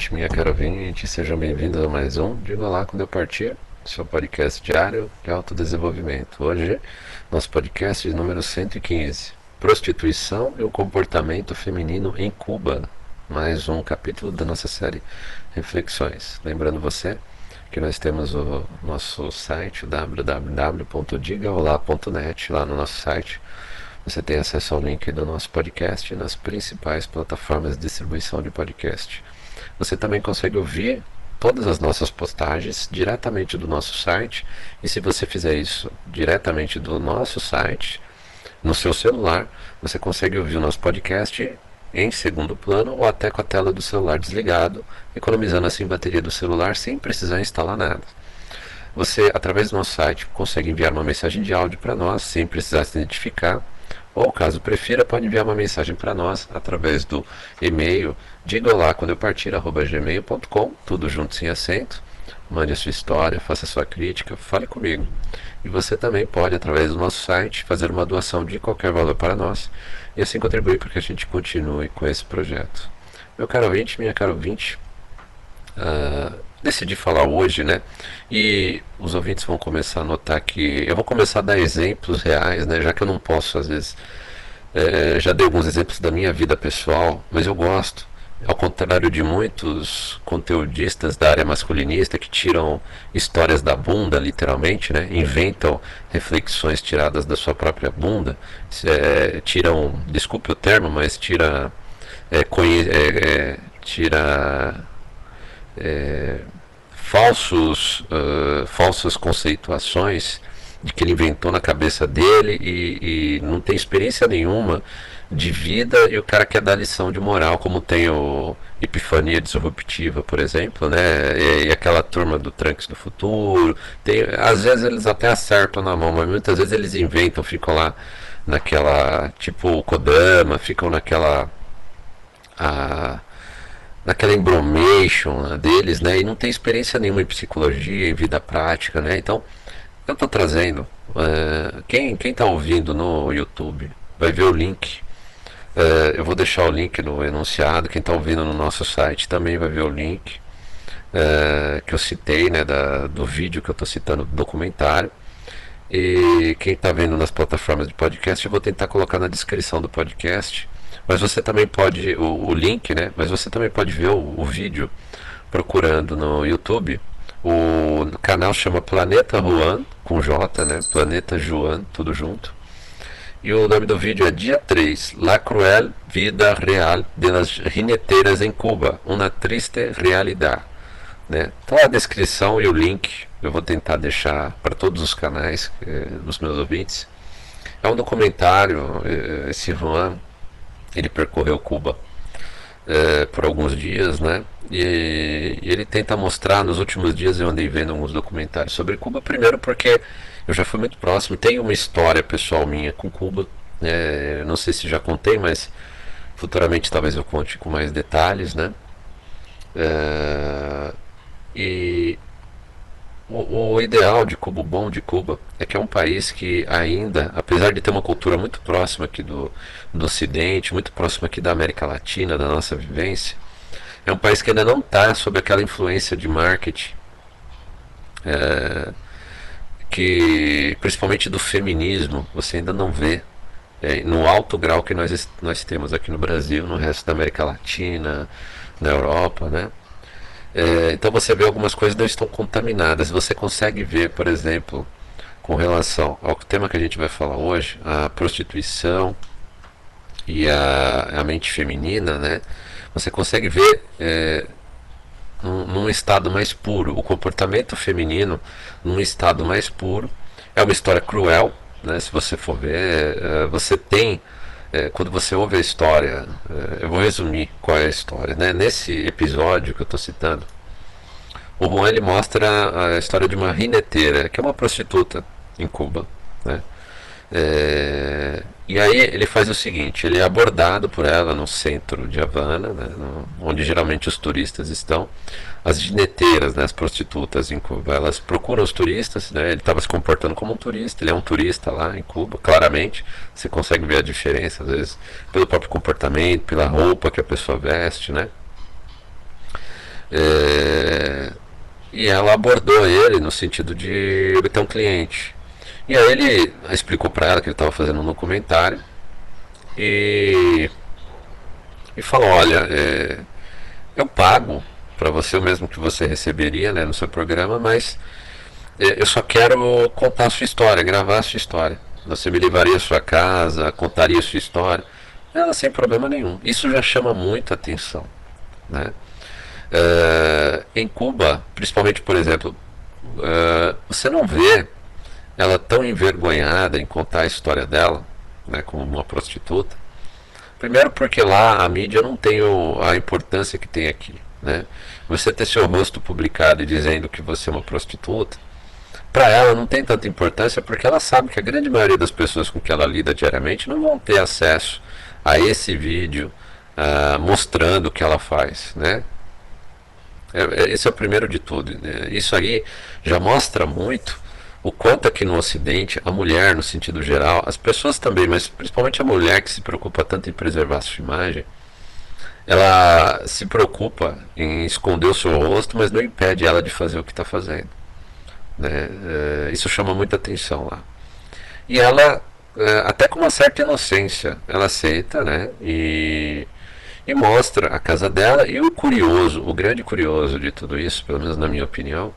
ouvinte, minha cara ouvinte, sejam bem-vindos a mais um Diga lá quando eu partir, seu podcast diário de autodesenvolvimento. Hoje, nosso podcast número 115, Prostituição e o Comportamento Feminino em Cuba. Mais um capítulo da nossa série Reflexões. Lembrando você que nós temos o nosso site www.digaolá.net lá no nosso site você tem acesso ao link do nosso podcast nas principais plataformas de distribuição de podcast. Você também consegue ouvir todas as nossas postagens diretamente do nosso site. E se você fizer isso diretamente do nosso site, no seu celular, você consegue ouvir o nosso podcast em segundo plano ou até com a tela do celular desligado, economizando assim bateria do celular sem precisar instalar nada. Você, através do nosso site, consegue enviar uma mensagem de áudio para nós sem precisar se identificar ou, caso prefira, pode enviar uma mensagem para nós através do e-mail diga quando eu partir, gmail.com, tudo junto sem acento. Mande a sua história, faça a sua crítica, fale comigo. E você também pode, através do nosso site, fazer uma doação de qualquer valor para nós e assim contribuir para que a gente continue com esse projeto. Meu caro ouvinte, minha caro ouvinte, uh, decidi falar hoje, né? E os ouvintes vão começar a notar que eu vou começar a dar exemplos reais, né? Já que eu não posso, às vezes, é, já dei alguns exemplos da minha vida pessoal, mas eu gosto. Ao contrário de muitos conteudistas da área masculinista que tiram histórias da bunda, literalmente, né? inventam reflexões tiradas da sua própria bunda, é, tiram, desculpe o termo, mas tira, é, é, é tira é, falsos, uh, falsas conceituações de que ele inventou na cabeça dele e, e, não tem experiência nenhuma de vida e o cara quer dar lição de moral, como tem o Epifania Disruptiva, por exemplo, né? E, e, aquela turma do Trunks do Futuro. Tem, às vezes eles até acertam na mão, mas muitas vezes eles inventam, ficam lá naquela. Tipo o Kodama, ficam naquela. A, naquela embromation né, deles, né? E não tem experiência nenhuma em psicologia, em vida prática, né? Então, eu estou trazendo. Uh, quem quem está ouvindo no YouTube vai ver o link. Uh, eu vou deixar o link no enunciado. Quem está ouvindo no nosso site também vai ver o link uh, que eu citei, né? Da, do vídeo que eu estou citando do documentário. E quem está vendo nas plataformas de podcast, eu vou tentar colocar na descrição do podcast mas você também pode, o, o link, né? Mas você também pode ver o, o vídeo procurando no YouTube. O canal chama Planeta Juan, com J, né? Planeta Juan, tudo junto. E o nome do vídeo é Dia 3, La Cruel Vida Real de las Rineteiras em Cuba, uma triste realidade. Né? Então a descrição e o link eu vou tentar deixar para todos os canais dos meus ouvintes. É um documentário, eh, esse Juan ele percorreu Cuba é, por alguns dias, né? E, e, ele tenta mostrar, nos últimos dias eu andei vendo alguns documentários sobre Cuba, primeiro porque eu já fui muito próximo, tem uma história pessoal minha com Cuba, é, não sei se já contei, mas futuramente talvez eu conte com mais detalhes, né? É, e o, o, ideal de Cuba, o bom de Cuba, é que é um país que ainda, apesar de ter uma cultura muito próxima aqui do, do Ocidente, muito próxima aqui da América Latina, da nossa vivência, é um país que ainda não está sob aquela influência de marketing, é, que principalmente do feminismo, você ainda não vê é, no alto grau que nós, nós temos aqui no Brasil, no resto da América Latina, na Europa, né? É, então você vê algumas coisas não estão contaminadas. Você consegue ver, por exemplo, com relação ao tema que a gente vai falar hoje, a prostituição e a, a mente feminina, né? Você consegue ver é, num, num estado mais puro o comportamento feminino num estado mais puro. É uma história cruel, né? Se você for ver, é, você tem é, quando você ouve a história, é, eu vou resumir qual é a história. Né? Nesse episódio que eu estou citando, o Juan ele mostra a história de uma rineteira, que é uma prostituta em Cuba. Né? É, e aí ele faz o seguinte: ele é abordado por ela no centro de Havana, né, onde geralmente os turistas estão. As gineteiras, né, as prostitutas em Cuba, elas procuram os turistas. Né, ele estava se comportando como um turista, ele é um turista lá em Cuba, claramente. Você consegue ver a diferença, às vezes, pelo próprio comportamento, pela roupa que a pessoa veste. Né. É, e ela abordou ele no sentido de ter um cliente. E aí ele explicou para ela que ele estava fazendo um documentário e, e falou, olha, é, eu pago para você o mesmo que você receberia né, no seu programa, mas é, eu só quero contar a sua história, gravar a sua história. Você me levaria a sua casa, contaria a sua história. Ela sem problema nenhum. Isso já chama muita atenção. Né? Uh, em Cuba, principalmente, por exemplo, uh, você não vê ela tão envergonhada em contar a história dela, né, como uma prostituta. Primeiro porque lá a mídia não tem o, a importância que tem aqui. Né? Você ter seu rosto publicado e dizendo que você é uma prostituta, para ela não tem tanta importância porque ela sabe que a grande maioria das pessoas com que ela lida diariamente não vão ter acesso a esse vídeo uh, mostrando o que ela faz, né? É, é, esse é o primeiro de tudo. Né? Isso aí já mostra muito o quanto aqui no Ocidente a mulher, no sentido geral, as pessoas também, mas principalmente a mulher que se preocupa tanto em preservar a sua imagem, ela se preocupa em esconder o seu rosto, mas não impede ela de fazer o que está fazendo. Né? É, isso chama muita atenção lá. E ela, até com uma certa inocência, ela aceita, né? E e mostra a casa dela. E o curioso, o grande curioso de tudo isso, pelo menos na minha opinião,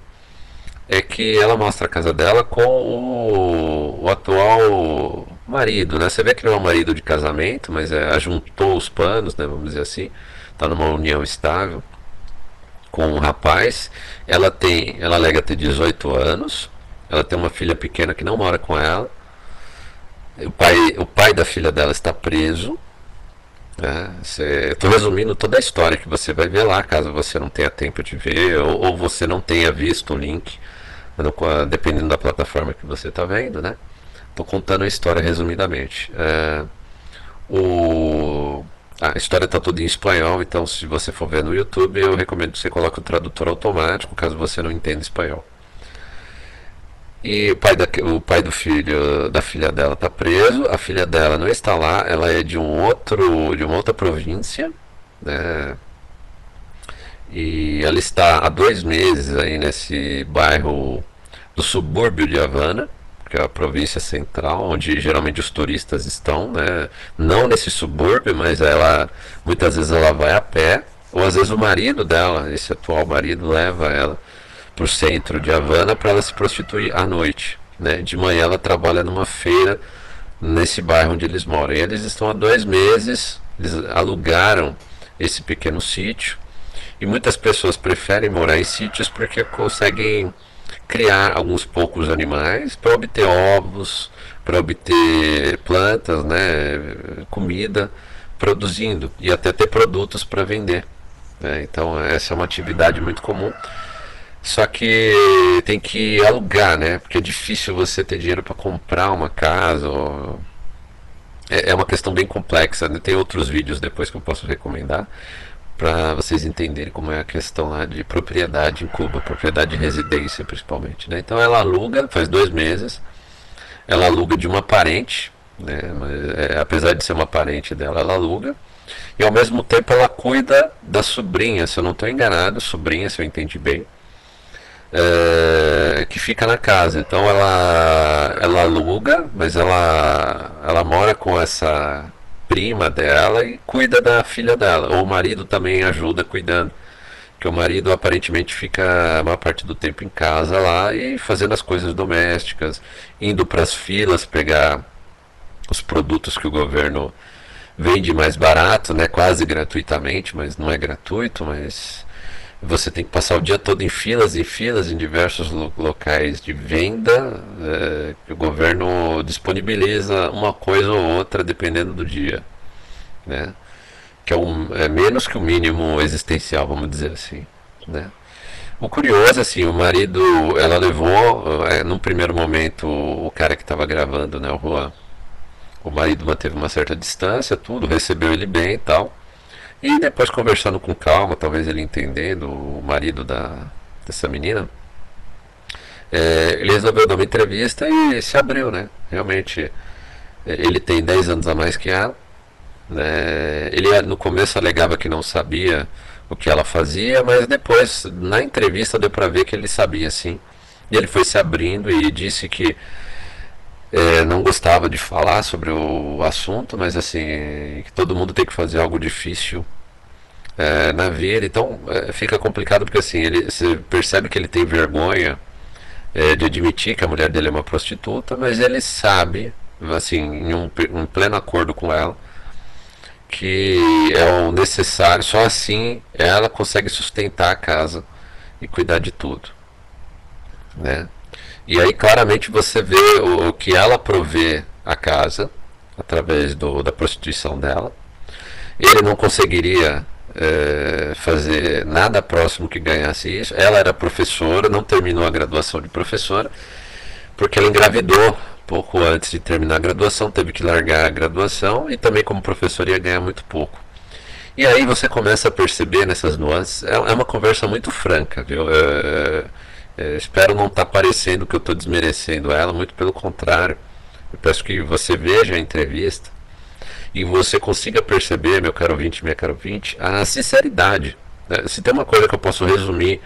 é que ela mostra a casa dela com o, o atual marido, né? Você vê que não é um marido de casamento, mas é, ajuntou os panos, né? Vamos dizer assim, está numa união estável com um rapaz. Ela tem, ela alega ter 18 anos. Ela tem uma filha pequena que não mora com ela. O pai, o pai da filha dela está preso é, Estou resumindo toda a história que você vai ver lá, caso você não tenha tempo de ver ou, ou você não tenha visto o link, dependendo da plataforma que você está vendo, né? Estou contando a história resumidamente. É, o, a história está toda em espanhol, então se você for ver no YouTube, eu recomendo que você coloque o tradutor automático, caso você não entenda espanhol. E o pai, da, o pai do filho da filha dela está preso, a filha dela não está lá, ela é de um outro, de uma outra província, né? E ela está há dois meses aí nesse bairro do subúrbio de Havana, que é a província central, onde geralmente os turistas estão, né? Não nesse subúrbio, mas ela muitas vezes ela vai a pé, ou às vezes o marido dela, esse atual marido, leva ela para o centro de Havana para ela se prostituir à noite. Né? De manhã ela trabalha numa feira nesse bairro onde eles moram. E eles estão há dois meses, eles alugaram esse pequeno sítio. E muitas pessoas preferem morar em sítios porque conseguem criar alguns poucos animais para obter ovos, para obter plantas, né, comida, produzindo e até ter produtos para vender. Né? Então essa é uma atividade muito comum. Só que tem que alugar, né? Porque é difícil você ter dinheiro para comprar uma casa. Ou... É, é, uma questão bem complexa. Né? Tem outros vídeos depois que eu posso recomendar para vocês entenderem como é a questão lá de propriedade em Cuba, propriedade de residência principalmente. Né? Então ela aluga, faz dois meses, ela aluga de uma parente, né? Mas, é, apesar de ser uma parente dela, ela aluga. E ao mesmo tempo ela cuida da sobrinha, se eu não estou enganado, sobrinha, se eu entendi bem é, que fica na casa. Então ela, ela aluga, mas ela, ela mora com essa prima dela e cuida da filha dela. Ou o marido também ajuda cuidando. Que o marido aparentemente fica a maior parte do tempo em casa lá e fazendo as coisas domésticas, indo para as filas pegar os produtos que o governo vende mais barato, né, quase gratuitamente, mas não é gratuito, mas você tem que passar o dia todo em filas e filas em diversos lo locais de venda é, que o governo disponibiliza uma coisa ou outra dependendo do dia, né? Que é, um, é menos que o mínimo existencial, vamos dizer assim, né? O curioso, assim, o marido, ela levou, é, num primeiro momento, o cara que estava gravando, né, o Juan, o marido manteve uma certa distância, tudo, recebeu ele bem e tal. E depois conversando com calma, talvez ele entendendo, o marido da, dessa menina, é, ele resolveu dar uma entrevista e se abriu, né? Realmente, ele tem 10 anos a mais que ela. Né? Ele no começo alegava que não sabia o que ela fazia, mas depois, na entrevista, deu para ver que ele sabia sim. E ele foi se abrindo e disse que é, não gostava de falar sobre o assunto, mas assim, todo mundo tem que fazer algo difícil é, na vida. Então é, fica complicado porque assim, ele, você percebe que ele tem vergonha é, de admitir que a mulher dele é uma prostituta, mas ele sabe, assim, em um, um pleno acordo com ela, que é o necessário, só assim ela consegue sustentar a casa e cuidar de tudo. Né? E aí claramente você vê o, o que ela provê a casa através do, da prostituição dela. Ele não conseguiria é, fazer nada próximo que ganhasse isso. Ela era professora, não terminou a graduação de professora, porque ela engravidou pouco antes de terminar a graduação, teve que largar a graduação e também como professora ia ganhar muito pouco. E aí você começa a perceber nessas nuances, é, é uma conversa muito franca, viu? É, é, espero não estar tá parecendo que eu estou desmerecendo ela, muito pelo contrário. Eu peço que você veja a entrevista e você consiga perceber, meu caro ouvinte, minha caro ouvinte, a sinceridade. Né? Se tem uma coisa que eu posso resumir,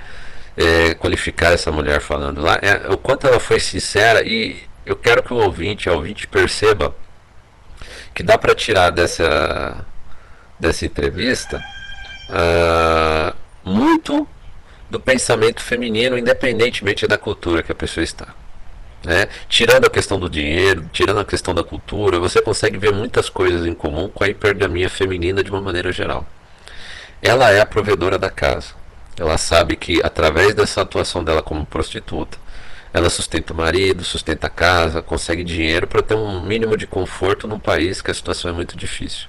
é, qualificar essa mulher falando lá, é o quanto ela foi sincera e eu quero que o ouvinte, a ouvinte perceba que dá para tirar dessa, dessa entrevista uh, muito do pensamento feminino, independentemente da cultura que a pessoa está. Né? Tirando a questão do dinheiro, tirando a questão da cultura, você consegue ver muitas coisas em comum com a hipergamia feminina de uma maneira geral. Ela é a provedora da casa. Ela sabe que através dessa atuação dela como prostituta, ela sustenta o marido, sustenta a casa, consegue dinheiro para ter um mínimo de conforto num país que a situação é muito difícil.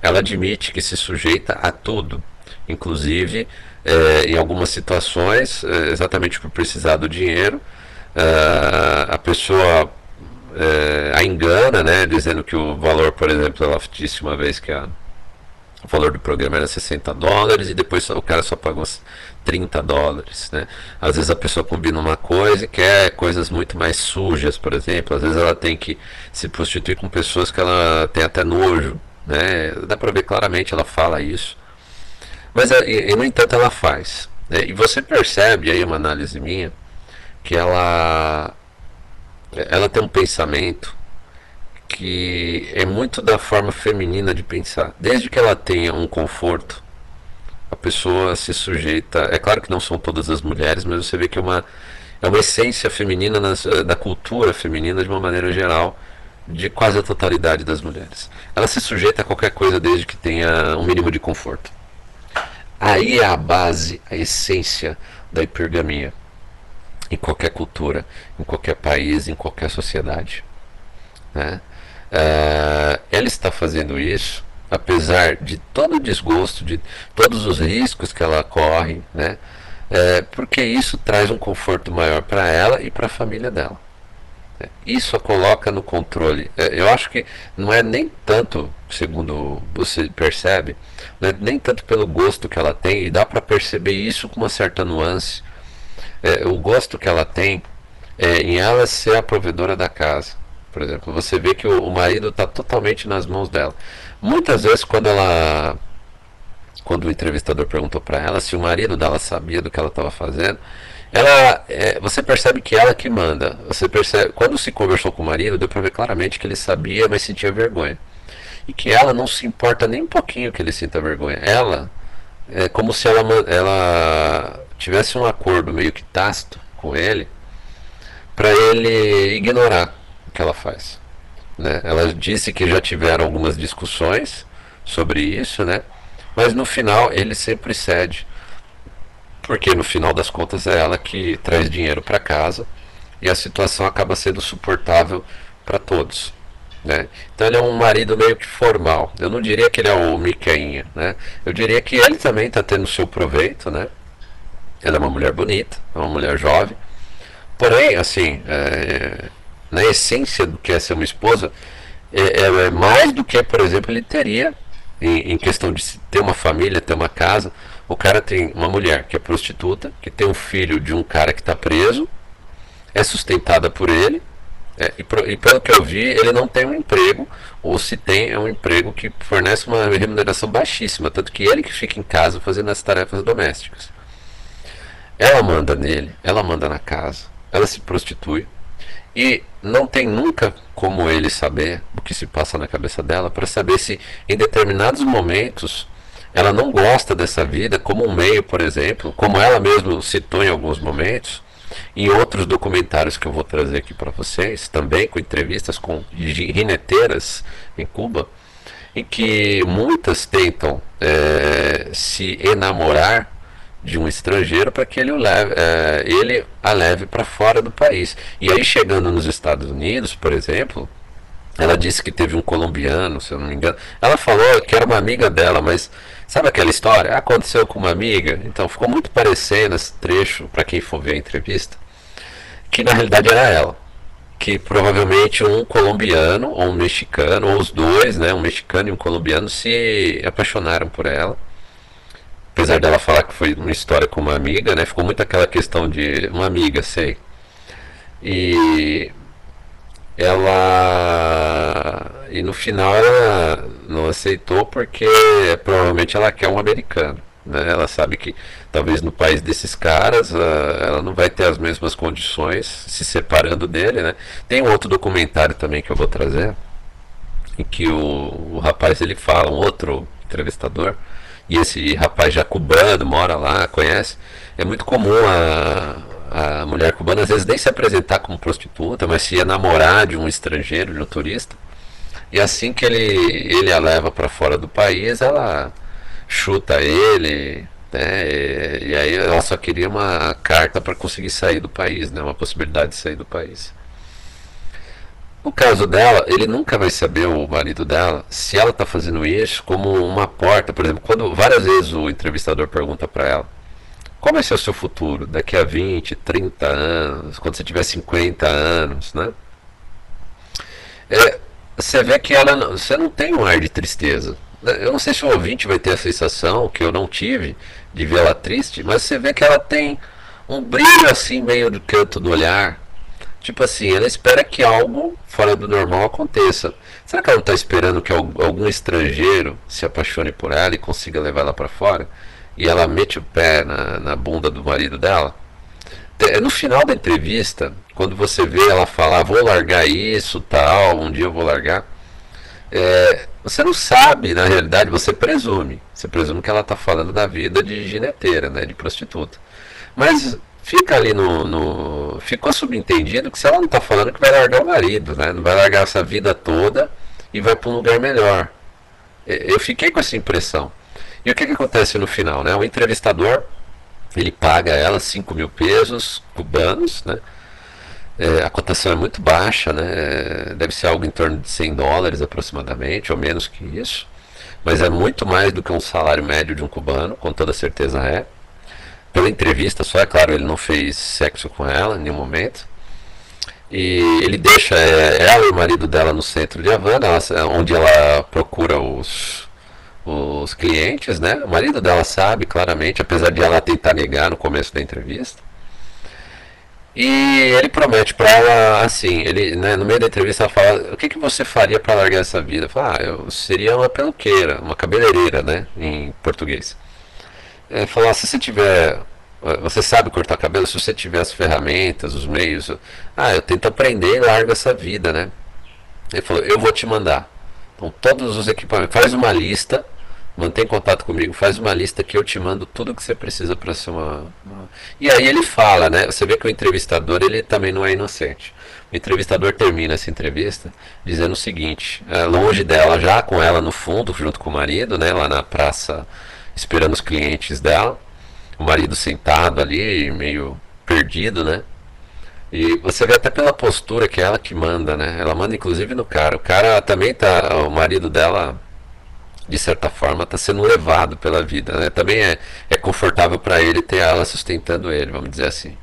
Ela admite que se sujeita a tudo, inclusive é, em algumas situações, é, exatamente por precisar do dinheiro, é, a pessoa a engana, né, dizendo que o valor, por exemplo, ela disse uma vez que a, o valor do programa era 60 dólares e depois o cara só pagou 30 dólares. Né? Às vezes a pessoa combina uma coisa e quer coisas muito mais sujas, por exemplo. Às vezes ela tem que se prostituir com pessoas que ela tem até nojo. Né? Dá para ver claramente, ela fala isso. Mas, é, e, no entanto, ela faz. Né? E você percebe, aí uma análise minha, que ela, ela tem um pensamento que é muito da forma feminina de pensar. Desde que ela tenha um conforto, a pessoa se sujeita. É claro que não são todas as mulheres, mas você vê que é uma, é uma essência feminina da cultura feminina de uma maneira geral, de quase a totalidade das mulheres. Ela se sujeita a qualquer coisa desde que tenha um mínimo de conforto. Aí é a base, a essência da hipergamia. Em qualquer cultura, em qualquer país, em qualquer sociedade. Né? Uh, ela está fazendo isso, apesar de todo o desgosto, de todos os riscos que ela corre, né? É, porque isso traz um conforto maior para ela e para a família dela. Isso a coloca no controle. É, eu acho que não é nem tanto, segundo você percebe, não é nem tanto pelo gosto que ela tem, e dá para perceber isso com uma certa nuance. É, o gosto que ela tem é em ela ser a provedora da casa. Por exemplo, você vê que o, o marido está totalmente nas mãos dela. Muitas vezes, quando ela. Quando o entrevistador perguntou para ela se o marido dela sabia do que ela estava fazendo, ela, é, você percebe que ela que manda. Você percebe, quando se conversou com o marido, deu para ver claramente que ele sabia, mas sentia vergonha. E que ela não se importa nem um pouquinho que ele sinta vergonha. Ela é como se ela, ela tivesse um acordo meio que tácito com ele para ele ignorar o que ela faz. Né? Ela disse que já tiveram algumas discussões sobre isso, né? mas no final ele sempre cede porque no final das contas é ela que traz dinheiro para casa e a situação acaba sendo suportável para todos. Né? Então ele é um marido meio que formal. Eu não diria que ele é o Miqueinha, né? Eu diria que ele também está tendo seu proveito, né? Ela é uma mulher bonita, é uma mulher jovem. Porém, assim, é, na essência do que é ser uma esposa, é, é mais do que, por exemplo, ele teria em, em questão de ter uma família, ter uma casa. O cara tem uma mulher que é prostituta, que tem um filho de um cara que está preso, é sustentada por ele, É, e, pro, e, pelo que eu vi, ele não tem um emprego, ou se tem, é um emprego que fornece uma remuneração baixíssima, tanto que ele que fica em casa fazendo as tarefas domésticas. Ela manda nele, ela manda na casa, ela se prostitui, e não tem nunca como ele saber o que se passa na cabeça dela para saber se em determinados momentos ela não gosta dessa vida como um meio, por exemplo, como ela mesma citou em alguns momentos, em outros documentários que eu vou trazer aqui para vocês, também com entrevistas com rineteiras em Cuba, em que muitas tentam é, se enamorar de um estrangeiro para que ele, leve, é, ele a leve para fora do país. E aí, chegando nos Estados Unidos, por exemplo, ela disse que teve um colombiano, se eu não me engano. Ela falou que era uma amiga dela, mas sabe aquela história? Aconteceu com uma amiga. Então ficou muito parecendo esse trecho, para quem for ver a entrevista, que na realidade era ela. Que provavelmente um colombiano ou um mexicano, ou os dois, né, um mexicano e um colombiano, se apaixonaram por ela apesar dela falar que foi uma história com uma amiga, né? Ficou muito aquela questão de uma amiga, sei. E ela e no final ela não aceitou porque provavelmente ela quer um americano. Né? Ela sabe que talvez no país desses caras ah, ela não vai ter as mesmas condições se separando dele. Né? Tem um outro documentário também que eu vou trazer em que o, o rapaz ele fala, um outro entrevistador, e esse rapaz já cubano, mora lá, conhece, é muito comum a, a mulher cubana às vezes nem se apresentar como prostituta, mas se namorar de um estrangeiro, de um turista. E assim que ele, ele a leva para fora do país, ela chuta ele, né? E, aí ela só queria uma carta para conseguir sair do país, né? Uma possibilidade de sair do país. No caso dela, ele nunca vai saber, o marido dela, se ela está fazendo isso como uma porta, por exemplo, quando várias vezes o entrevistador pergunta para ela, como vai ser o seu futuro daqui a 20, 30 anos, quando você tiver 50 anos, né? É, você vê que ela não, você não tem um ar de tristeza. Eu não sei se o ouvinte vai ter a sensação que eu não tive de ver ela triste, mas você vê que ela tem um brilho assim meio do canto do olhar, Tipo assim, ela espera que algo fora do normal aconteça. Será que ela não está esperando que algum estrangeiro se apaixone por ela e consiga levar ela para fora? E ela mete o pé na, na bunda do marido dela? No final da entrevista, quando você vê ela falar, vou largar isso, tal, um dia eu vou largar, é, você não sabe, na realidade, você presume. Você presume que ela está falando da vida de gineteira, né, de prostituta. Mas fica ali no, no, Ficou subentendido que se ela não está falando que vai largar o marido, né? Não vai largar essa vida toda e vai para um lugar melhor. Eu fiquei com essa impressão. E o que, que acontece no final, né? O entrevistador ele paga ela 5 mil pesos cubanos, né? É, a cotação é muito baixa, né? Deve ser algo em torno de 100 dólares aproximadamente, ou menos que isso. Mas é muito mais do que um salário médio de um cubano, com toda certeza é pela entrevista só, é claro, ele não fez sexo com ela em nenhum momento. E ele deixa é, ela e o marido dela no centro de Havana, onde ela procura os, os clientes, né? O marido dela sabe claramente, apesar de ela tentar negar no começo da entrevista. E ele promete para ela assim, ele, né, no meio da entrevista ela fala, o que, que você faria para largar essa vida? Fala, ah, eu seria uma peluqueira, uma cabeleireira, né, em português é, falar, se você tiver. Eh, você sabe cortar cabelo, se você tiver as ferramentas, os meios. Ah, eu tento aprender e largo essa vida, né? Ele falou, eu vou te mandar. Então, todos os equipamentos. Faz uma lista, mantém contato comigo, faz uma lista que eu te mando tudo que você precisa para ser uma, uma, E aí ele fala, né? Você vê que o entrevistador ele também não é inocente. O entrevistador termina essa entrevista dizendo o seguinte: é, longe dela, já com ela no fundo, junto com o marido, né? Lá na praça esperando os clientes dela. O marido sentado ali, meio perdido, né? E você vê até pela postura que é ela que manda, né? Ela manda inclusive no cara. O cara também tá. O marido dela, de certa forma, tá sendo levado pela vida, né? Também é, é confortável para ele ter ela sustentando ele, vamos dizer assim.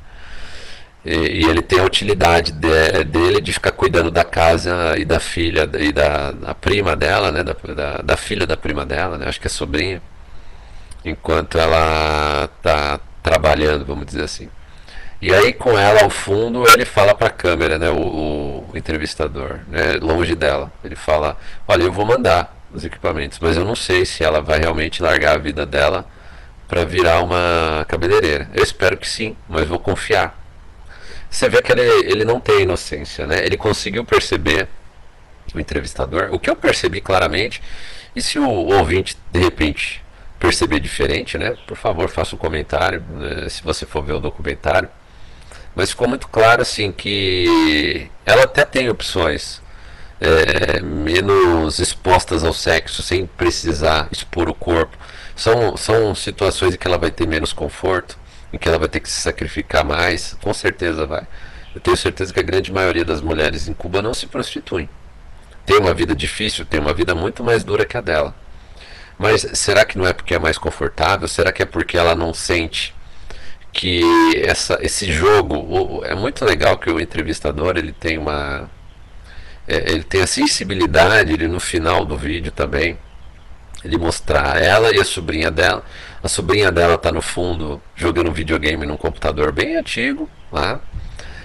E, e ele tem a utilidade de, dele de ficar cuidando da casa e da filha e da, da prima dela, né? Da, da, da filha da prima dela, né? Acho que é sobrinha enquanto ela está trabalhando, vamos dizer assim. E aí com ela ao fundo ele fala para a câmera, né, o, o, entrevistador, né, longe dela. Ele fala, olha, eu vou mandar os equipamentos, mas eu não sei se ela vai realmente largar a vida dela para virar uma cabeleireira. Eu espero que sim, mas vou confiar. Você vê que ele, ele não tem inocência, né? Ele conseguiu perceber o entrevistador, o que eu percebi claramente, e se o ouvinte de repente perceber diferente, né? Por favor, faça um comentário, né, se você for ver o documentário. Mas ficou muito claro assim que ela até tem opções é, menos expostas ao sexo, sem precisar expor o corpo. São, são situações em que ela vai ter menos conforto, em que ela vai ter que se sacrificar mais, com certeza vai. Eu tenho certeza que a grande maioria das mulheres em Cuba não se prostituem. Tem uma vida difícil, tem uma vida muito mais dura que a dela. Mas será que não é porque é mais confortável? Será que é porque ela não sente que essa, esse jogo é muito legal que o entrevistador ele tem uma é, ele tem a sensibilidade ele no final do vídeo também ele mostrar ela e a sobrinha dela. A sobrinha dela está no fundo jogando videogame num computador bem antigo lá.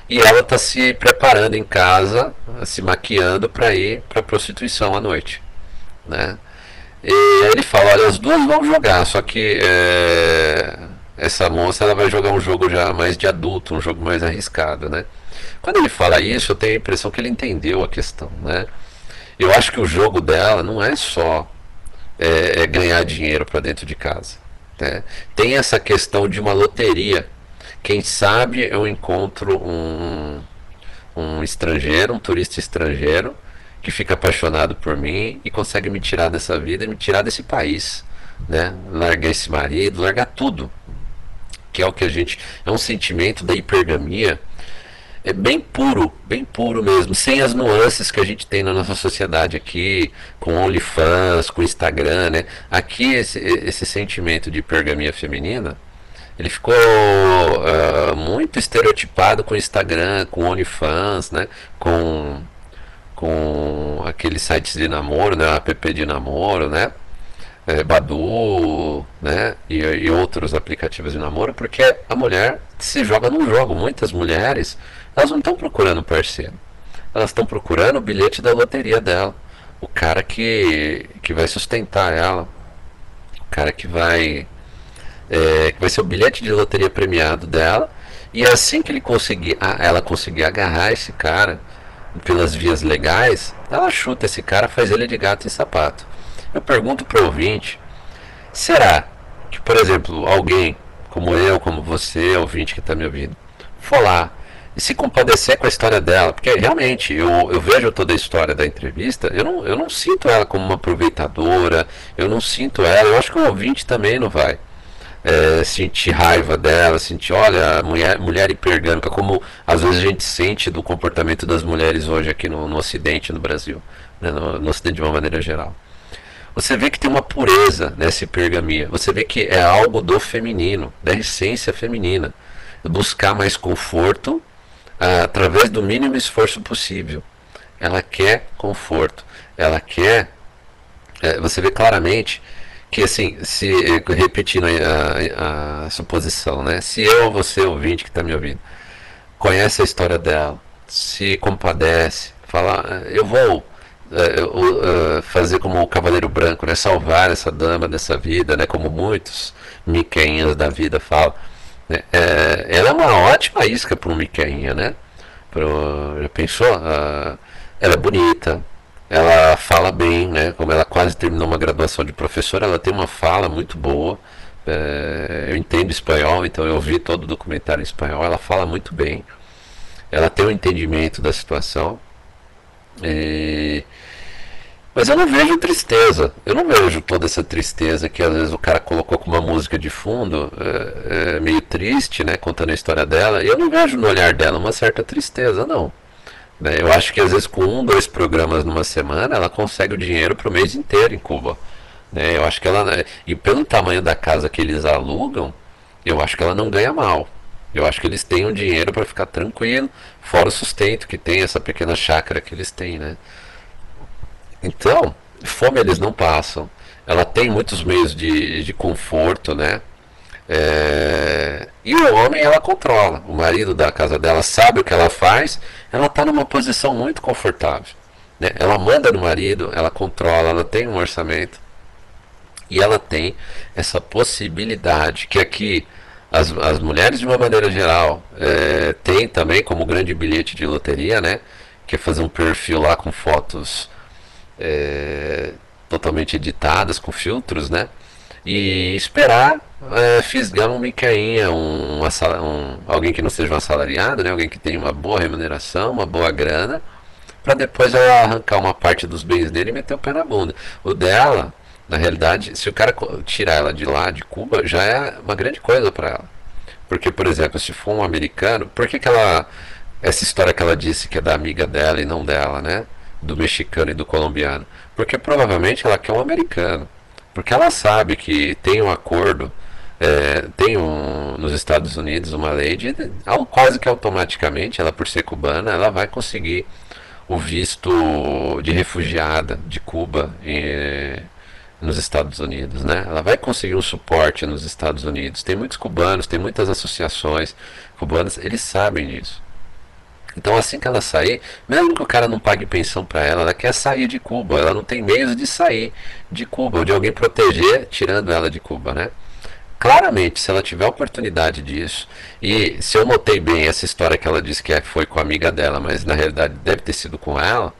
E ela está se preparando em casa se maquiando para ir para prostituição à noite né? E ele fala, olha, as duas vão jogar, só que é, essa moça ela vai jogar um jogo já mais de adulto, um jogo mais arriscado, né? Quando ele fala isso, eu tenho a impressão que ele entendeu a questão, né? Eu acho que o jogo dela não é só é, é ganhar dinheiro para dentro de casa. Né? Tem essa questão de uma loteria. Quem sabe eu encontro um, um estrangeiro, um turista estrangeiro, que fica apaixonado por mim e consegue me tirar dessa vida e me tirar desse país, né? Largar esse marido, largar tudo. Que é o que a gente. É um sentimento da hipergamia. É bem puro, bem puro mesmo, sem as nuances que a gente tem na nossa sociedade aqui, com OnlyFans, com Instagram, né? Aqui esse, esse sentimento de hipergamia feminina, ele ficou uh, muito estereotipado com Instagram, com OnlyFans, né? Com com aqueles sites de namoro, né, app de namoro, né, é, Badu, né, e, e, outros aplicativos de namoro, porque a mulher se joga num jogo. Muitas mulheres, elas não estão procurando parceiro, elas estão procurando o bilhete da loteria dela, o cara que, que vai sustentar ela, o cara que vai, é, que vai ser o bilhete de loteria premiado dela, e assim que ele conseguir, ela conseguir agarrar esse cara, pelas vias legais, ela chuta esse cara, faz ele de gato em sapato. Eu pergunto para o ouvinte: será que, por exemplo, alguém como eu, como você, ouvinte que está me ouvindo, for lá e se compadecer com a história dela, porque realmente eu, eu vejo toda a história da entrevista, eu não, eu não sinto ela como uma aproveitadora, eu não sinto ela, eu acho que o ouvinte também não vai é, sentir raiva dela, sentir, olha, mulher, mulher hipergâmica, como às vezes a gente sente do comportamento das mulheres hoje aqui no, no Ocidente, no Brasil, né, no, no Ocidente de uma maneira geral. Você vê que tem uma pureza nessa hipergamia, você vê que é algo do feminino, da essência feminina. Buscar mais conforto através do mínimo esforço possível. Ela quer conforto, ela quer. É, você vê claramente que assim, se repetindo a, a, a, suposição, né? Se eu você, ouvinte que está me ouvindo, conhece a história dela, se compadece, fala, ah, eu vou uh, fazer como o Cavaleiro Branco, né? Salvar essa dama dessa vida, né? Como muitos miquenhas da vida falam. Né? É, ela é uma ótima isca para um miquenha, né? Pro, já pensou? Uh, ela é bonita, ela fala bem, né? Como ela quase terminou uma graduação de professora, ela tem uma fala muito boa. É, eu entendo espanhol, então eu vi todo o documentário em espanhol. Ela fala muito bem. Ela tem um entendimento da situação. E... Mas eu não vejo tristeza. Eu não vejo toda essa tristeza que às vezes o cara colocou com uma música de fundo, é, é meio triste, né? Contando a história dela. E eu não vejo no olhar dela uma certa tristeza, não. Né? Eu acho que às vezes com um, dois programas numa semana ela consegue o dinheiro para o mês inteiro em Cuba. Né? Eu acho que ela. E pelo tamanho da casa que eles alugam, eu acho que ela não ganha mal. Eu acho que eles têm um dinheiro para ficar tranquilo, fora o sustento que tem essa pequena chácara que eles têm, né? Então, fome eles não passam. Ela tem muitos meios de, de conforto, né? É, E o homem ela controla. O marido da casa dela sabe o que ela faz, ela está numa posição muito confortável. Né? Ela manda no marido, ela controla, ela tem um orçamento. E ela tem essa possibilidade que aqui as, as mulheres de uma maneira geral é, tem também como grande bilhete de loteria, né? Que é fazer um perfil lá com fotos é, totalmente editadas, com filtros, né? E esperar é, fisgar um micainha, um, um, alguém que não seja um assalariado, né? Alguém que tenha uma boa remuneração, uma boa grana, para depois ela arrancar uma parte dos bens dele e meter o pé na bunda. O dela na realidade, se o cara tirar ela de lá, de Cuba, já é uma grande coisa para ela. Porque, por exemplo, se for um americano, por que, que ela. Essa história que ela disse que é da amiga dela e não dela, né? Do mexicano e do colombiano. Porque provavelmente ela quer um americano. Porque ela sabe que tem um acordo, é, tem um, nos Estados Unidos uma lei de quase que automaticamente, ela por ser cubana, ela vai conseguir o visto de refugiada de Cuba. E, nos Estados Unidos, né? Ela vai conseguir um suporte nos Estados Unidos. Tem muitos cubanos, tem muitas associações cubanas, eles sabem disso. Então assim que ela sair, mesmo que o cara não pague pensão para ela, ela quer sair de Cuba, ela não tem meios de sair de Cuba, ou de alguém proteger tirando ela de Cuba, né? Claramente, se ela tiver oportunidade disso, e se eu notei bem essa história que ela disse que é, foi com a amiga dela, mas na realidade deve ter sido com ela,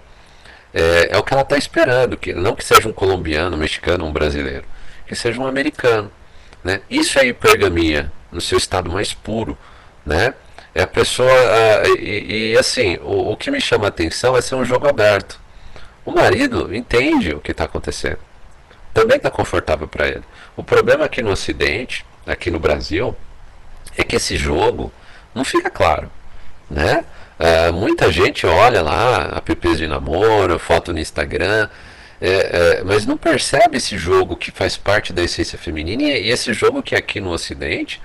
é, é o que ela está esperando, que não que seja um colombiano, um mexicano, um brasileiro, que seja um americano. Né? Isso é hipergamia no seu estado mais puro. Né? É a pessoa. e, e, assim, o, o que me chama a atenção é ser um jogo aberto. O marido entende o que está acontecendo. Também está confortável para ele. O problema aqui no Ocidente, aqui no Brasil, é que esse jogo não fica claro. Né? É, muita gente olha lá, apps de namoro, foto no Instagram, é, é, mas não percebe esse jogo que faz parte da essência feminina e esse jogo que aqui no Ocidente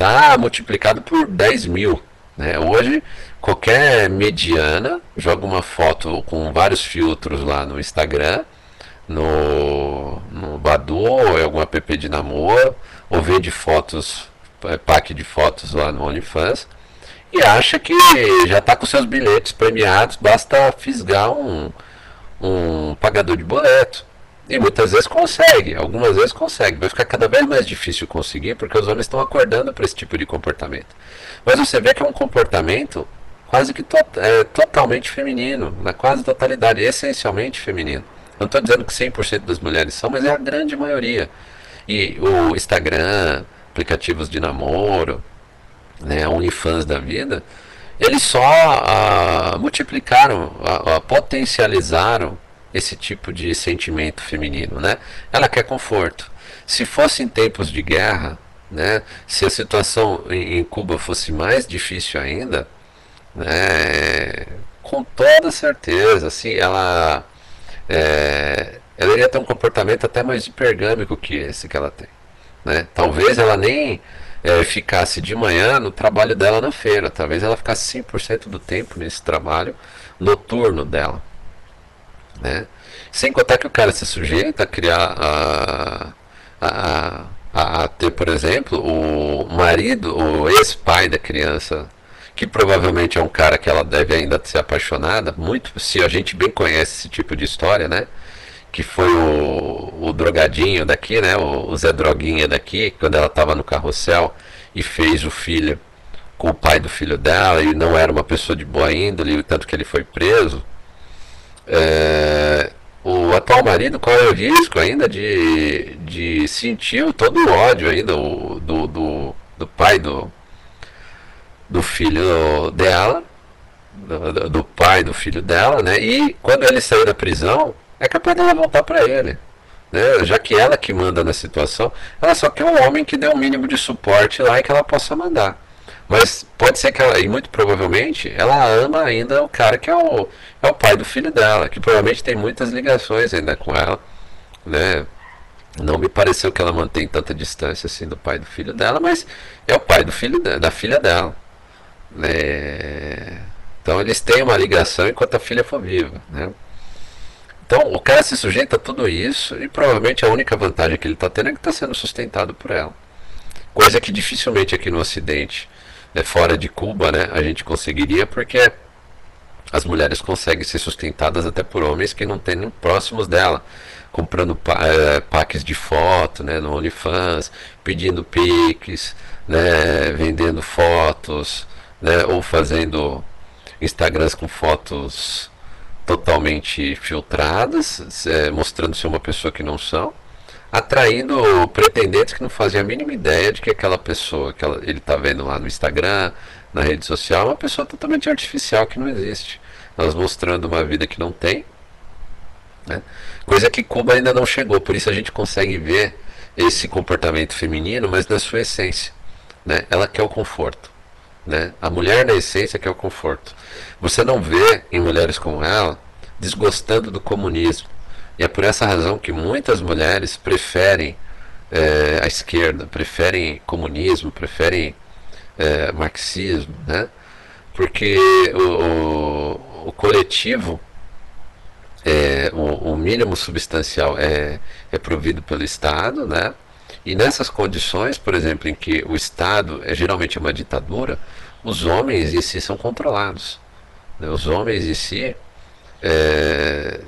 está multiplicado por 10 mil. Né? Hoje, qualquer mediana joga uma foto com vários filtros lá no Instagram, no, no Badu ou em algum app de namoro, ou vende fotos, é, pack de fotos lá no OnlyFans e acha que já está com seus bilhetes premiados, basta fisgar um, um pagador de boleto. E muitas vezes consegue, algumas vezes consegue. Vai ficar cada vez mais difícil conseguir porque os homens estão acordando para esse tipo de comportamento. Mas você vê que é um comportamento quase que to é, totalmente feminino, na quase totalidade, essencialmente feminino. Não estou dizendo que 100% das mulheres são, mas é a grande maioria. E o Instagram, aplicativos de namoro, né, OnlyFans da vida, eles só ah, multiplicaram, ah, ah, potencializaram esse tipo de sentimento feminino, né? Ela quer conforto. Se fosse em tempos de guerra, né? Se a situação em, Cuba fosse mais difícil ainda, né? Com toda certeza, assim, ela é, ela iria ter um comportamento até mais hipergâmico que esse que ela tem, né? Talvez ela nem é, ficasse de manhã no trabalho dela na feira. Talvez ela ficasse 100% do tempo nesse trabalho noturno dela. Né? Sem contar que o cara se sujeita a criar a, a, a, a ter, por exemplo, o marido, o ex-pai da criança, que provavelmente é um cara que ela deve ainda ser apaixonada, muito se a gente bem conhece esse tipo de história, né? que foi o, o drogadinho daqui, né? O, o Zé Droguinha daqui, quando ela estava no carrossel e fez o filho com o pai do filho dela e não era uma pessoa de boa índole, tanto que ele foi preso. É, o atual marido corre o risco ainda de, de sentir todo o ódio ainda o, do, do, do pai do, do filho dela, do, do pai do filho dela, né? E quando ele saiu da prisão, é capaz dela voltar para ele. Né? Já que ela que manda na situação, ela só quer um homem que dê um mínimo de suporte lá e que ela possa mandar. Mas pode ser que ela, e muito provavelmente, ela ama ainda o cara que é o, é o pai do filho dela, que provavelmente tem muitas ligações ainda com ela. Né? Não me pareceu que ela mantém tanta distância assim do pai do filho dela, mas é o pai do filho da, da filha dela. Né? Então eles têm uma ligação enquanto a filha for viva. Né? Então, o cara se sujeita a tudo isso e provavelmente a única vantagem que ele está tendo é que está sendo sustentado por ela. Coisa que dificilmente aqui no Ocidente, é, fora de Cuba, né, a gente conseguiria, porque as mulheres conseguem ser sustentadas até por homens que não têm nem próximos dela, comprando é, packs de foto né, no OnlyFans, pedindo pics, né, vendendo fotos, né, ou fazendo Instagrams com fotos totalmente filtradas, é, mostrando ser uma pessoa que não são atraindo pretendentes que não faziam a mínima ideia de que aquela pessoa que ela, ele está vendo lá no Instagram, na rede social, é uma pessoa totalmente artificial que não existe. Elas mostrando uma vida que não tem. Né? Coisa que Cuba ainda não chegou, por isso a gente consegue ver esse comportamento feminino, mas na sua essência. Né? Ela quer o conforto. Né? A mulher, na essência, quer o conforto. Você não vê em mulheres como ela desgostando do comunismo e é por essa razão que muitas mulheres preferem é, a esquerda, preferem comunismo, preferem é, marxismo, né? Porque o, o, o coletivo, é, o, o, mínimo substancial é, é provido pelo Estado, né? E nessas condições, por exemplo, em que o Estado é geralmente uma ditadura, os homens em si são controlados. Né? Os homens em si é,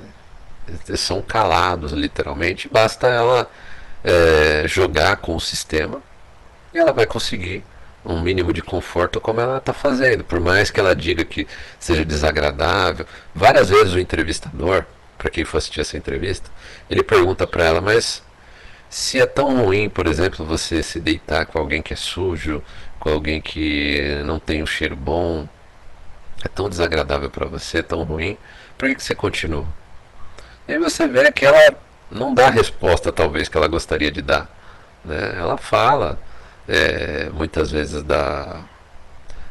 são calados, literalmente. Basta ela é, jogar com o sistema e ela vai conseguir um mínimo de conforto como ela está fazendo. Por mais que ela diga que seja desagradável, várias vezes o entrevistador, para quem for assistir essa entrevista, ele pergunta para ela, mas se é tão ruim, por exemplo, você se deitar com alguém que é sujo, com alguém que não tem um cheiro bom, é tão desagradável para você, tão ruim, por que, que você continua? E você vê que ela não dá a resposta, talvez, que ela gostaria de dar. Né? Ela fala é, muitas vezes da,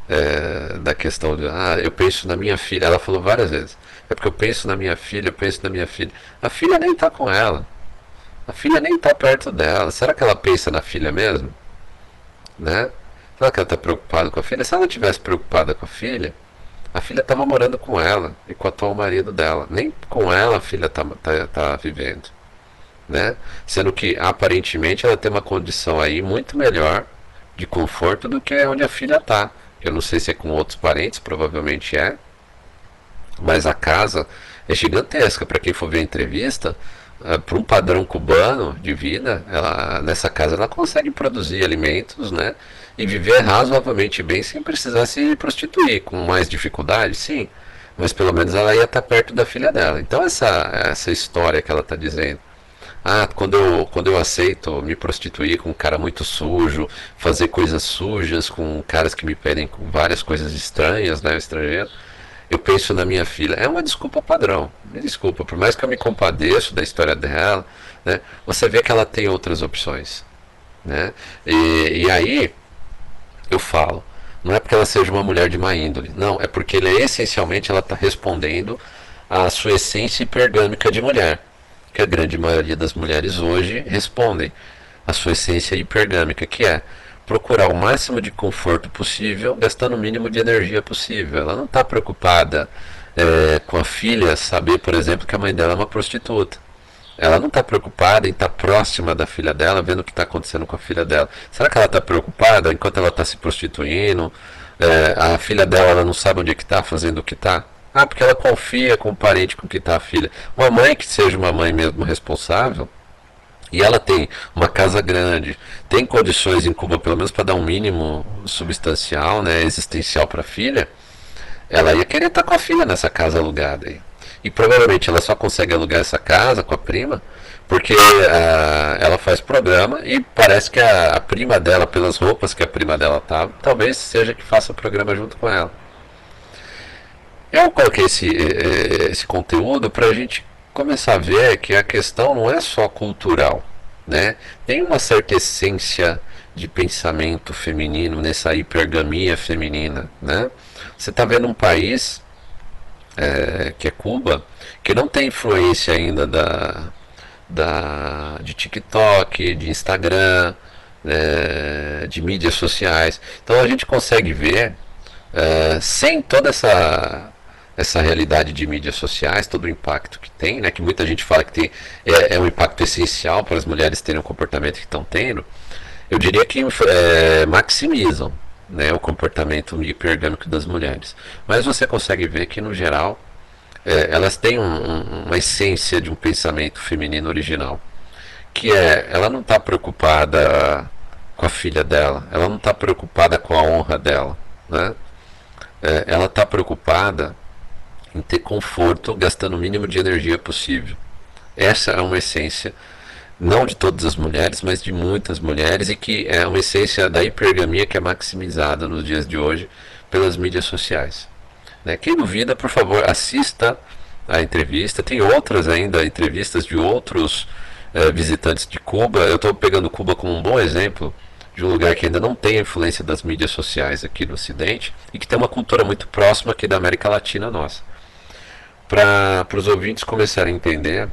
é, da questão de ah, eu penso na minha filha. Ela falou várias vezes. É porque eu penso na minha filha, eu penso na minha filha. A filha nem está com ela. A filha nem está perto dela. Será que ela pensa na filha mesmo? Né? Será que ela está preocupada com a filha? Se ela tivesse preocupada com a filha, a filha estava morando com ela e com o atual marido dela. Nem com ela a filha está tá, tá vivendo. Né? Sendo que aparentemente ela tem uma condição aí muito melhor de conforto do que onde a filha está. Eu não sei se é com outros parentes, provavelmente é. Mas a casa é gigantesca. Para quem for ver a entrevista, uh, para um padrão cubano de vida, ela, nessa casa ela consegue produzir alimentos, né? E viver razoavelmente bem sem precisar se prostituir. Com mais dificuldade, sim, mas pelo menos ela ia estar perto da filha dela. Então, essa, essa história que ela está dizendo. Ah, quando eu, quando eu aceito me prostituir com um cara muito sujo, fazer coisas sujas com caras que me pedem várias coisas estranhas, né, estrangeiro, eu penso na minha filha. É uma desculpa padrão. Me desculpa, por mais que eu me compadeço da história dela, né, você vê que ela tem outras opções. Né? E, e aí, eu falo. Não é porque ela seja uma mulher de má índole. Não, é porque ele, essencialmente ela está respondendo à sua essência hipergâmica de mulher. Que a grande maioria das mulheres hoje respondem à sua essência hipergâmica, que é procurar o máximo de conforto possível, gastando o mínimo de energia possível. Ela não está preocupada é, com a filha saber, por exemplo, que a mãe dela é uma prostituta. Ela não está preocupada em estar tá próxima da filha dela, vendo o que está acontecendo com a filha dela. Será que ela está preocupada enquanto ela está se prostituindo? É, a filha dela ela não sabe onde é que está, fazendo o que está? Ah, porque ela confia com o parente com que está a filha. Uma mãe que seja uma mãe mesmo responsável, e ela tem uma casa grande, tem condições em Cuba, pelo menos para dar um mínimo substancial, né, existencial para a filha, ela ia querer estar tá com a filha nessa casa alugada aí. E provavelmente ela só consegue alugar essa casa com a prima porque uh, ela faz programa e parece que a, a, prima dela, pelas roupas que a prima dela tá, talvez seja que faça programa junto com ela. Eu coloquei esse, esse conteúdo para a gente começar a ver que a questão não é só cultural, né? Tem uma certa essência de pensamento feminino nessa hipergamia feminina, né? Você está vendo um país é, que é Cuba, que não tem influência ainda da, da, de TikTok, de Instagram, é, de mídias sociais. Então a gente consegue ver, é, sem toda essa, essa realidade de mídias sociais, todo o impacto que tem, né, que muita gente fala que tem, é, é um impacto essencial para as mulheres terem o comportamento que estão tendo, eu diria que é, maximizam né, o comportamento hipergâmico das mulheres. Mas você consegue ver que, no geral, é, elas têm um, um, uma essência de um pensamento feminino original. Que é, ela não está preocupada com a filha dela, ela não está preocupada com a honra dela. Né? É, ela está preocupada em ter conforto gastando o mínimo de energia possível. Essa é uma essência não de todas as mulheres, mas de muitas mulheres, e que é uma essência da hipergamia que é maximizada nos dias de hoje pelas mídias sociais. Né? Quem duvida, por favor, assista a entrevista. Tem outras ainda, entrevistas de outros eh, visitantes de Cuba. Eu estou pegando Cuba como um bom exemplo de um lugar que ainda não tem a influência das mídias sociais aqui no Ocidente e que tem uma cultura muito próxima aqui da América Latina nossa. Para os ouvintes começarem a entender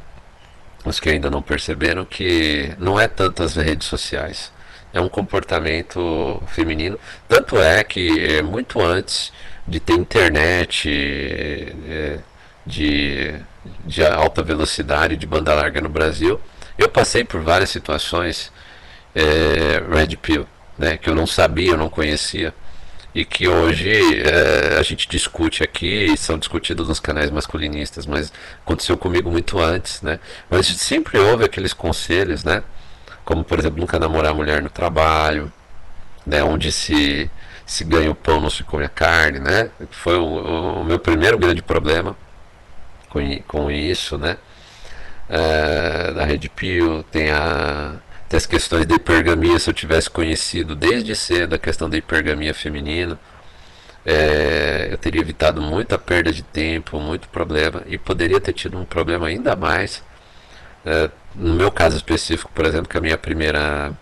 os que ainda não perceberam que não é tanto as redes sociais, é um comportamento feminino. Tanto é que é, muito antes de ter internet é, de, de alta velocidade, de banda larga no Brasil, eu passei por várias situações é, Red Pill, né, que eu não sabia, eu não conhecia e que hoje é, a gente discute aqui são discutidos nos canais masculinistas, mas aconteceu comigo muito antes, né? Mas sempre houve aqueles conselhos, né? Como por exemplo nunca namorar mulher no trabalho, né? Onde se se ganha o pão não se come a carne, né? Foi o, o meu primeiro grande problema com, com isso, né? É, da Red Pill tem a as questões da hipergamia, se eu tivesse conhecido desde cedo a questão da hipergamia feminina, é, eu teria evitado muita perda de tempo, muito problema, e poderia ter tido um problema ainda mais. É, no meu caso específico, por exemplo, que a minha primeira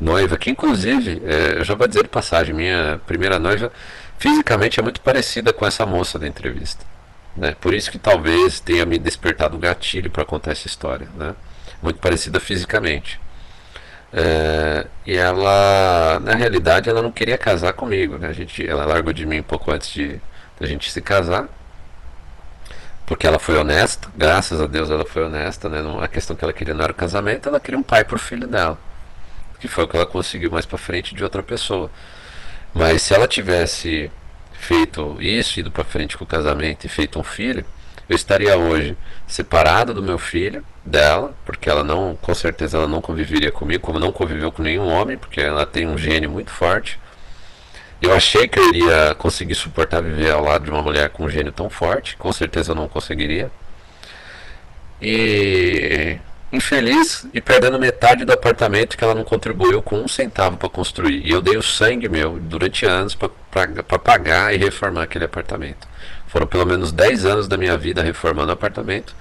noiva, que inclusive, é, eu já vou dizer de passagem, minha primeira noiva fisicamente é muito parecida com essa moça da entrevista. Né? Por isso que talvez tenha me despertado um gatilho para contar essa história. Né? Muito parecida fisicamente. É, e ela, na realidade, ela não queria casar comigo. Né? A gente, ela largou de mim um pouco antes de a gente se casar, porque ela foi honesta. Graças a Deus ela foi honesta. Né? a questão que ela queria não era o casamento, ela queria um pai para o filho dela, que foi o que ela conseguiu mais para frente de outra pessoa. Mas se ela tivesse feito isso, ido para frente com o casamento e feito um filho, eu estaria hoje separado do meu filho dela, porque ela não, com certeza ela não conviveria comigo, como não conviveu com nenhum homem, porque ela tem um gênio muito forte. Eu achei que eu iria conseguir suportar viver ao lado de uma mulher com um gênio tão forte, com certeza eu não conseguiria. E infeliz e perdendo metade do apartamento que ela não contribuiu com um centavo para construir. E eu dei o sangue meu durante anos para pagar e reformar aquele apartamento. Foram pelo menos 10 anos da minha vida reformando o apartamento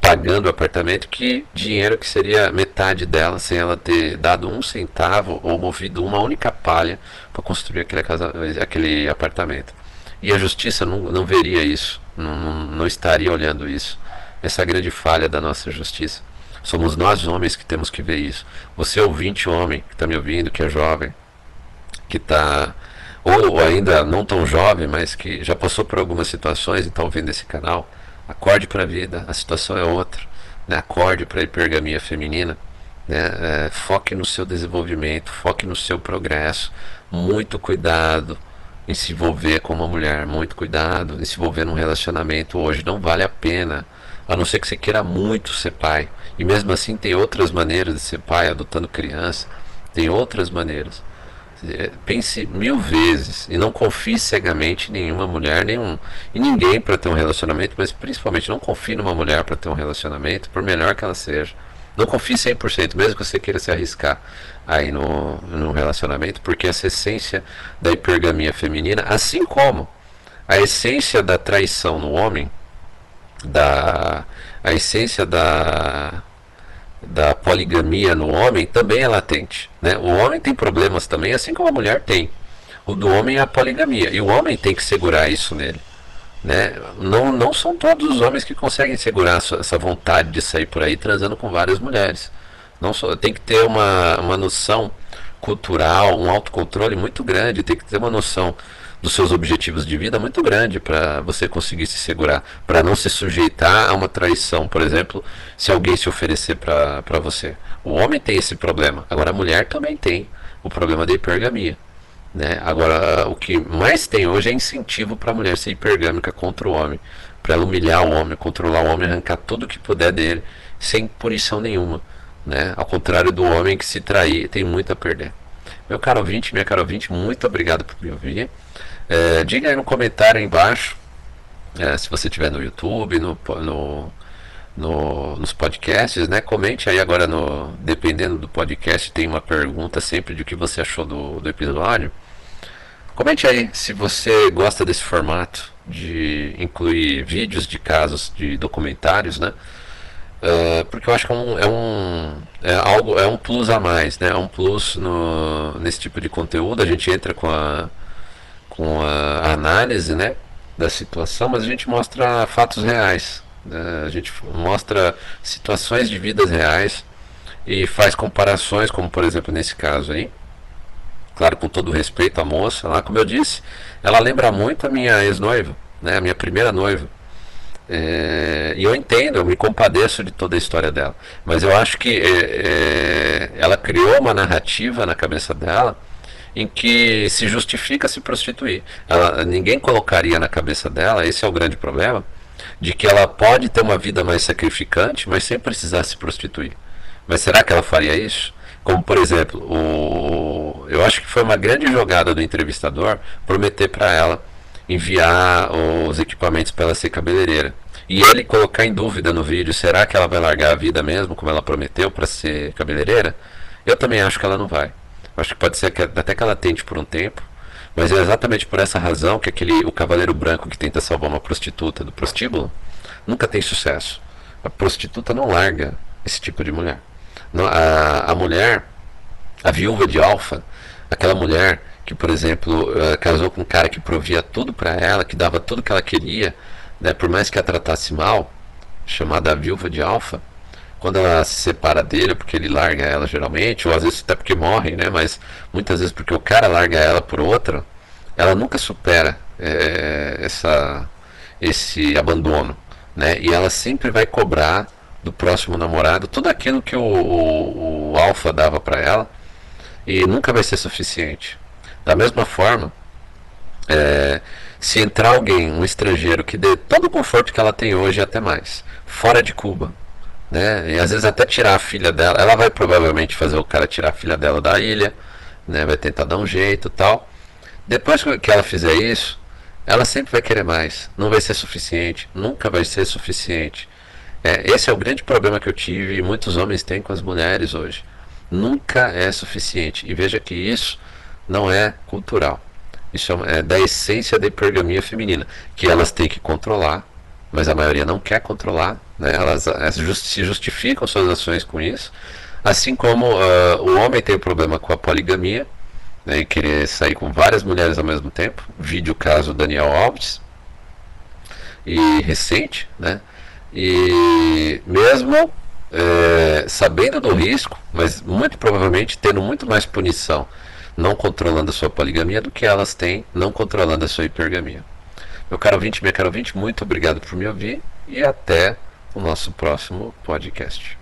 pagando o apartamento, que dinheiro que seria metade dela sem ela ter dado um centavo ou movido uma única palha para construir aquele, casa, aquele apartamento. E a justiça não, não veria isso, não, não, estaria olhando isso. Essa é a grande falha da nossa justiça. Somos nós homens que temos que ver isso. Você ouvinte homem que está me ouvindo, que é jovem, que está ou ainda não tão jovem, mas que já passou por algumas situações e está ouvindo esse canal, Acorde para a vida, a situação é outra. Né? Acorde para a hipergamia feminina. Né? É, foque no seu desenvolvimento, foque no seu progresso. Muito cuidado em se envolver com uma mulher, muito cuidado em se envolver num relacionamento hoje. Não vale a pena, a não ser que você queira muito ser pai. E mesmo assim, tem outras maneiras de ser pai, adotando criança. Tem outras maneiras. Pense mil vezes e não confie cegamente em nenhuma mulher, nenhum, em ninguém para ter um relacionamento, mas principalmente não confie numa mulher para ter um relacionamento, por melhor que ela seja. Não confie 100%, mesmo que você queira se arriscar aí no, no relacionamento, porque essa essência da hipergamia feminina, assim como a essência da traição no homem, da, a essência da da poligamia no homem também é latente. Né? O homem tem problemas também, assim como a mulher tem. O do homem é a poligamia. E o homem tem que segurar isso nele. Né? Não, não são todos os homens que conseguem segurar essa vontade de sair por aí transando com várias mulheres. Não só, tem que ter uma, uma noção cultural, um autocontrole muito grande, tem que ter uma noção dos seus objetivos de vida muito grande para você conseguir se segurar, para não se sujeitar a uma traição, por exemplo, se alguém se oferecer para você. O homem tem esse problema, agora a mulher também tem. o problema da hipergamia. Né? Agora, o que mais tem hoje é incentivo para a mulher ser hipergâmica contra o homem, para ela humilhar o homem, controlar o homem, arrancar tudo que puder dele, sem punição nenhuma. Né? Ao contrário do homem que se trair, tem muito a perder. Meu caro ouvinte, minha caro ouvinte, muito obrigado por me ouvir. É, diga aí no comentário aí embaixo, é, se você estiver no YouTube, no, no, no, nos podcasts, né? Comente aí agora, no, dependendo do podcast, tem uma pergunta sempre de o que você achou do, do episódio. Comente aí se você gosta desse formato de incluir vídeos de casos de documentários, né? Uh, porque eu acho que é um, é um, é algo é um plus a mais, né? É um plus no, nesse tipo de conteúdo. A gente entra com a com a análise, né, da situação, mas a gente mostra fatos reais. Né? A gente mostra situações de vidas reais e faz comparações, como por exemplo nesse caso aí. Claro, com todo respeito à moça lá, como eu disse, ela lembra muito a minha ex-noiva, né, a minha primeira noiva. É, e eu entendo, eu me compadeço de toda a história dela. Mas eu acho que é, é, ela criou uma narrativa na cabeça dela em que se justifica se prostituir. Ela, ninguém colocaria na cabeça dela, esse é o grande problema, de que ela pode ter uma vida mais sacrificante, mas sem precisar se prostituir. Mas será que ela faria isso? Como, por exemplo, o, eu acho que foi uma grande jogada do entrevistador prometer para ela enviar os equipamentos para ela ser cabeleireira. E ele colocar em dúvida no vídeo, será que ela vai largar a vida mesmo, como ela prometeu, para ser cabeleireira? Eu também acho que ela não vai. Acho que pode ser que, até que ela tente por um tempo, mas é exatamente por essa razão que aquele o cavaleiro branco que tenta salvar uma prostituta do prostíbulo nunca tem sucesso. A prostituta não larga esse tipo de mulher. Não, a, a mulher, a viúva de Alfa, aquela mulher que, por exemplo, uh, casou com um cara que provia tudo para ela, que dava tudo que ela queria, né, por mais que a tratasse mal, chamada viúva de Alfa, quando ela se separa dele, porque ele larga ela geralmente, ou às vezes até porque morre, né, mas muitas vezes porque o cara larga ela por outra, ela nunca supera é, essa, esse abandono, né, e ela sempre vai cobrar do próximo namorado tudo aquilo que o, o, o Alfa dava para ela, e nunca vai ser suficiente. Da mesma forma, é, se entrar alguém, um estrangeiro, que dê todo o conforto que ela tem hoje e até mais, fora de Cuba, né? E às vezes até tirar a filha dela, ela vai provavelmente fazer o cara tirar a filha dela da ilha, né? Vai tentar dar um jeito, tal. Depois que ela fizer isso, ela sempre vai querer mais. Não vai ser suficiente, nunca vai ser suficiente. É, esse é o grande problema que eu tive e muitos homens têm com as mulheres hoje. Nunca é suficiente. E veja que isso não é cultural. Isso é, é da essência da hipergamia feminina, que elas têm que controlar, mas a maioria não quer controlar, né? elas, elas se justificam suas ações com isso, assim como uh, o homem tem o problema com a poligamia, né, e querer sair com várias mulheres ao mesmo tempo, vídeo caso Daniel Alves, e recente, né? E mesmo é, sabendo do risco, mas muito provavelmente tendo muito mais punição não controlando a sua poligamia do que elas têm não controlando a sua hipergamia. Meu caro ouvinte, minha caro ouvinte, muito obrigado por me ouvir e até o nosso próximo podcast.